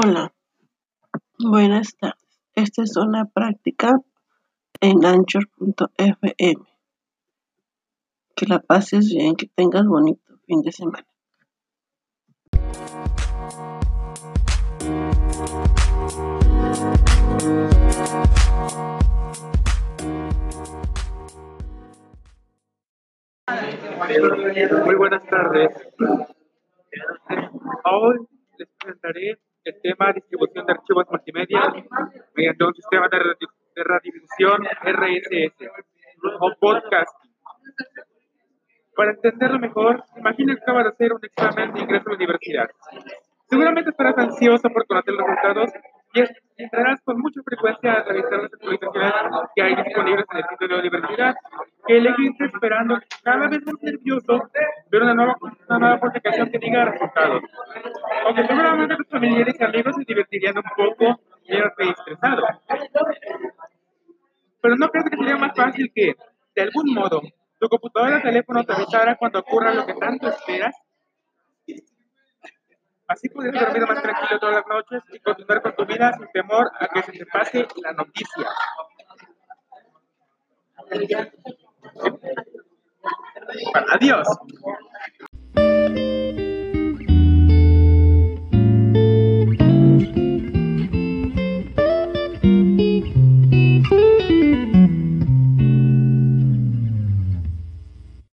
Hola, buenas tardes. Esta es una práctica en anchor.fm. Que la pases bien, que tengas bonito fin de semana. Muy buenas tardes. Hoy les presentaré el tema distribución de archivos multimedia mediante un sistema de, radio, de radiodifusión RSS o podcast. Para entenderlo mejor, imagina que acabas de hacer un examen de ingreso a la universidad. Seguramente estarás ansioso por conocer los resultados y entrarás con mucha frecuencia a revisar las actualizaciones que hay disponibles en el sitio de la universidad, que elegiste esperando cada vez más nervioso ver una nueva, una nueva publicación que diga resultados. Aunque seguramente tus familiares y amigos se divertirían un poco y estresado. Pero no crees que sería más fácil que, de algún modo, tu computadora o teléfono te avisara cuando ocurra lo que tanto esperas Así puedes dormir más tranquilo todas las noches y continuar con tu vida sin temor a que se te pase la noticia. Adiós.